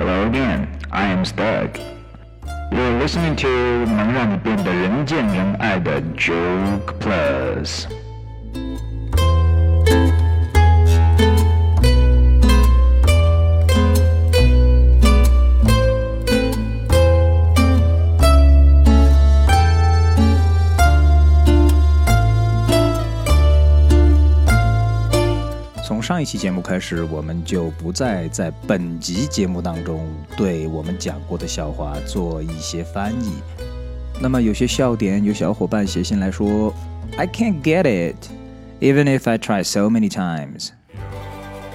Hello again, I am Stug. You're listening to 能让你变得人见人爱的 Joke Plus. 上一期节目开始，我们就不再在本集节目当中对我们讲过的笑话做一些翻译。那么有些笑点，有小伙伴写信来说，I can't get it, even if I try so many times。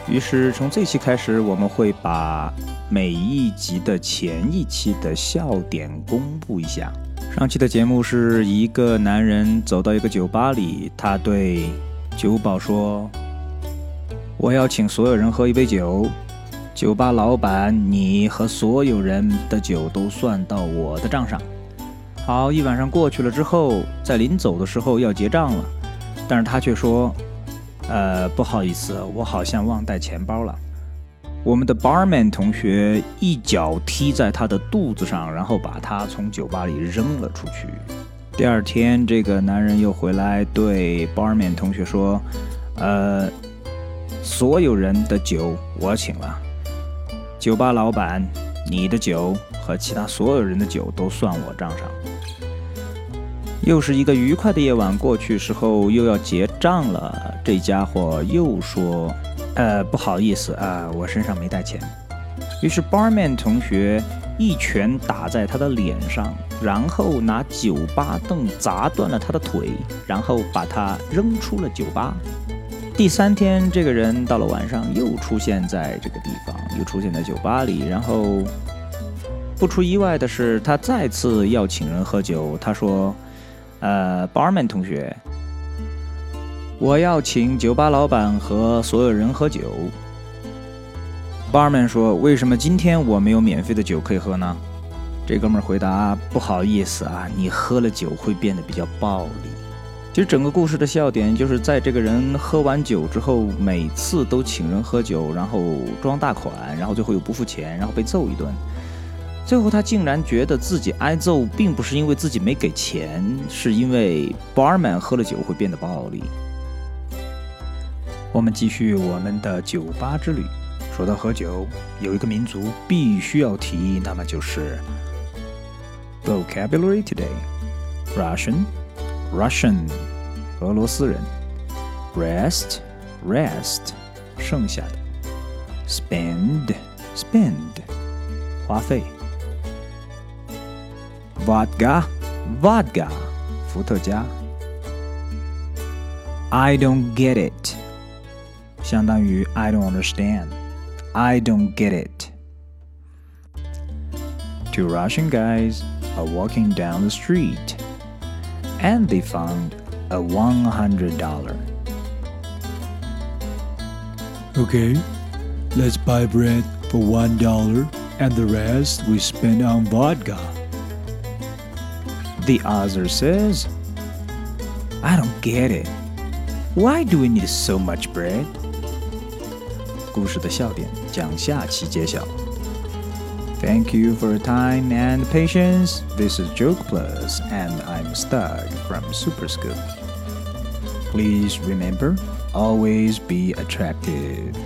于是从这期开始，我们会把每一集的前一期的笑点公布一下。上期的节目是一个男人走到一个酒吧里，他对酒保说。我要请所有人喝一杯酒，酒吧老板，你和所有人的酒都算到我的账上。好，一晚上过去了之后，在临走的时候要结账了，但是他却说：“呃，不好意思，我好像忘带钱包了。”我们的 barman 同学一脚踢在他的肚子上，然后把他从酒吧里扔了出去。第二天，这个男人又回来对 barman 同学说：“呃。”所有人的酒我请了，酒吧老板，你的酒和其他所有人的酒都算我账上。又是一个愉快的夜晚过去时候，又要结账了。这家伙又说：“呃，不好意思啊，我身上没带钱。”于是 barman 同学一拳打在他的脸上，然后拿酒吧凳砸断了他的腿，然后把他扔出了酒吧。第三天，这个人到了晚上又出现在这个地方，又出现在酒吧里。然后，不出意外的是，他再次要请人喝酒。他说：“呃，barman 同学，我要请酒吧老板和所有人喝酒。” barman 说：“为什么今天我没有免费的酒可以喝呢？”这哥们儿回答：“不好意思啊，你喝了酒会变得比较暴力。”其实整个故事的笑点就是在这个人喝完酒之后，每次都请人喝酒，然后装大款，然后最后又不付钱，然后被揍一顿。最后他竟然觉得自己挨揍，并不是因为自己没给钱，是因为 barman 喝了酒会变得暴力。我们继续我们的酒吧之旅。说到喝酒，有一个民族必须要提，那么就是 vocabulary today，Russian。Russian，俄罗斯人。Rest，rest，剩下的。Spend，spend，花费。Vodka，vodka，伏特加。I don't get it，相当于 I don't understand。I don't get it. Two Russian guys are walking down the street and they found a $100. Okay, let's buy bread for $1 and the rest we spend on vodka. The other says, I don't get it. Why do we need so much bread? 故事的笑点将下期揭晓。 Thank you for your time and patience. This is Joke Plus, and I'm Stug from Superscoop. Please remember, always be attractive.